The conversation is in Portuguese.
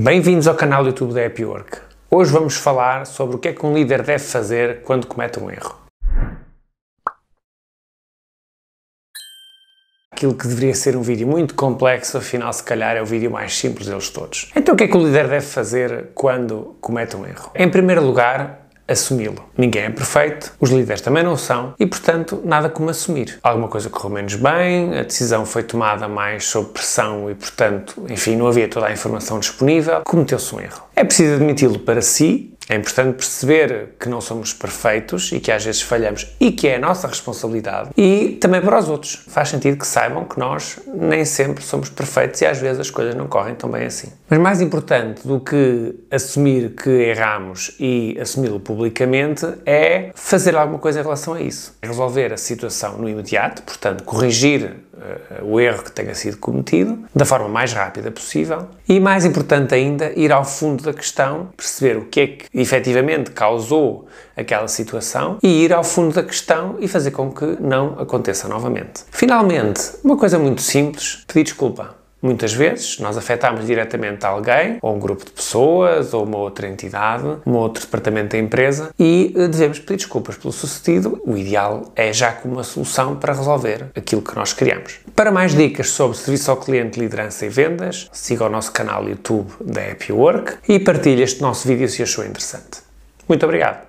Bem-vindos ao canal YouTube da Happy Work. Hoje vamos falar sobre o que é que um líder deve fazer quando comete um erro. Aquilo que deveria ser um vídeo muito complexo, afinal, se calhar é o vídeo mais simples deles todos. Então, o que é que o líder deve fazer quando comete um erro? Em primeiro lugar, assumi-lo. Ninguém é perfeito, os líderes também não são e, portanto, nada como assumir. Alguma coisa correu menos bem, a decisão foi tomada mais sob pressão e, portanto, enfim, não havia toda a informação disponível, cometeu-se um erro. É preciso admiti-lo para si é importante perceber que não somos perfeitos e que às vezes falhamos e que é a nossa responsabilidade e também para os outros. Faz sentido que saibam que nós nem sempre somos perfeitos e às vezes as coisas não correm tão bem assim. Mas mais importante do que assumir que erramos e assumi-lo publicamente é fazer alguma coisa em relação a isso. Resolver a situação no imediato, portanto, corrigir o erro que tenha sido cometido da forma mais rápida possível e, mais importante ainda, ir ao fundo da questão, perceber o que é que efetivamente causou aquela situação e ir ao fundo da questão e fazer com que não aconteça novamente. Finalmente, uma coisa muito simples: pedir desculpa. Muitas vezes nós afetamos diretamente alguém, ou um grupo de pessoas, ou uma outra entidade, um outro departamento da empresa e eh, devemos pedir desculpas pelo sucedido. O ideal é já com uma solução para resolver aquilo que nós criamos. Para mais dicas sobre serviço ao cliente, liderança e vendas, siga o nosso canal YouTube da Happy Work e partilhe este nosso vídeo se achou interessante. Muito obrigado!